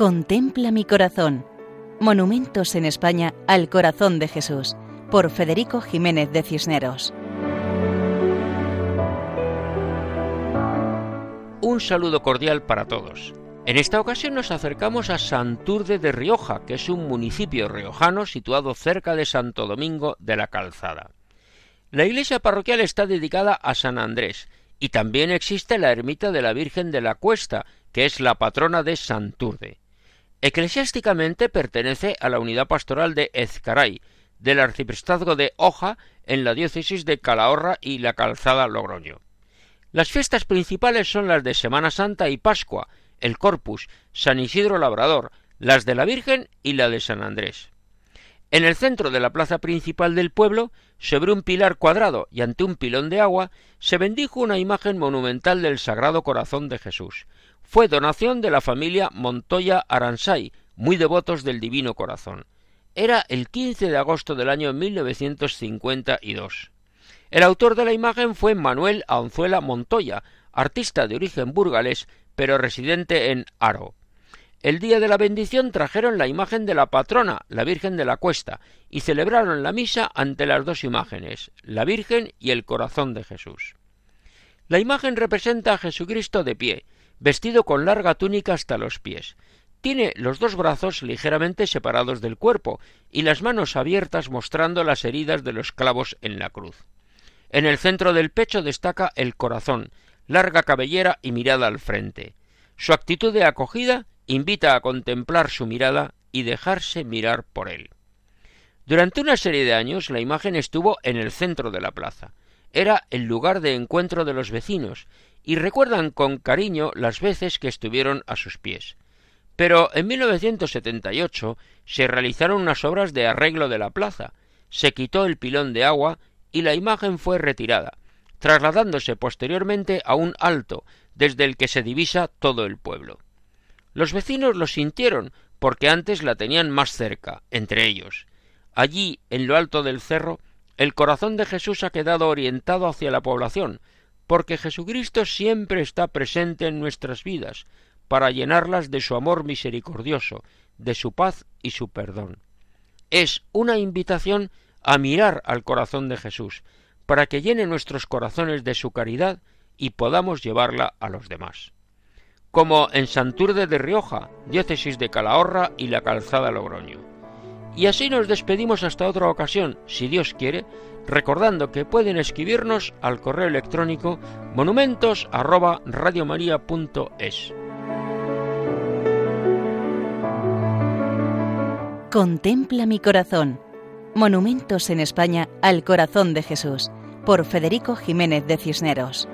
Contempla mi corazón. Monumentos en España al corazón de Jesús, por Federico Jiménez de Cisneros. Un saludo cordial para todos. En esta ocasión nos acercamos a Santurde de Rioja, que es un municipio riojano situado cerca de Santo Domingo de la Calzada. La iglesia parroquial está dedicada a San Andrés, y también existe la ermita de la Virgen de la Cuesta, que es la patrona de Santurde. Eclesiásticamente pertenece a la unidad pastoral de Ezcaray, del arciprestazgo de Hoja, en la diócesis de Calahorra y la Calzada Logroño. Las fiestas principales son las de Semana Santa y Pascua, el Corpus, San Isidro Labrador, las de la Virgen y la de San Andrés. En el centro de la plaza principal del pueblo, sobre un pilar cuadrado y ante un pilón de agua, se bendijo una imagen monumental del Sagrado Corazón de Jesús. Fue donación de la familia Montoya Aransay, muy devotos del Divino Corazón. Era el 15 de agosto del año 1952. El autor de la imagen fue Manuel Aonzuela Montoya, artista de origen burgalés, pero residente en Aro. El día de la bendición trajeron la imagen de la patrona, la Virgen de la Cuesta, y celebraron la misa ante las dos imágenes, la Virgen y el corazón de Jesús. La imagen representa a Jesucristo de pie, vestido con larga túnica hasta los pies. Tiene los dos brazos ligeramente separados del cuerpo y las manos abiertas mostrando las heridas de los clavos en la cruz. En el centro del pecho destaca el corazón, larga cabellera y mirada al frente. Su actitud de acogida invita a contemplar su mirada y dejarse mirar por él. Durante una serie de años la imagen estuvo en el centro de la plaza. Era el lugar de encuentro de los vecinos, y recuerdan con cariño las veces que estuvieron a sus pies. Pero en 1978 se realizaron unas obras de arreglo de la plaza, se quitó el pilón de agua y la imagen fue retirada, trasladándose posteriormente a un alto, desde el que se divisa todo el pueblo. Los vecinos lo sintieron porque antes la tenían más cerca, entre ellos. Allí, en lo alto del cerro, el corazón de Jesús ha quedado orientado hacia la población, porque Jesucristo siempre está presente en nuestras vidas, para llenarlas de su amor misericordioso, de su paz y su perdón. Es una invitación a mirar al corazón de Jesús, para que llene nuestros corazones de su caridad y podamos llevarla a los demás como en Santurde de Rioja, diócesis de Calahorra y la Calzada Logroño. Y así nos despedimos hasta otra ocasión, si Dios quiere, recordando que pueden escribirnos al correo electrónico monumentos@radiomaria.es. Contempla mi corazón. Monumentos en España al corazón de Jesús, por Federico Jiménez de Cisneros.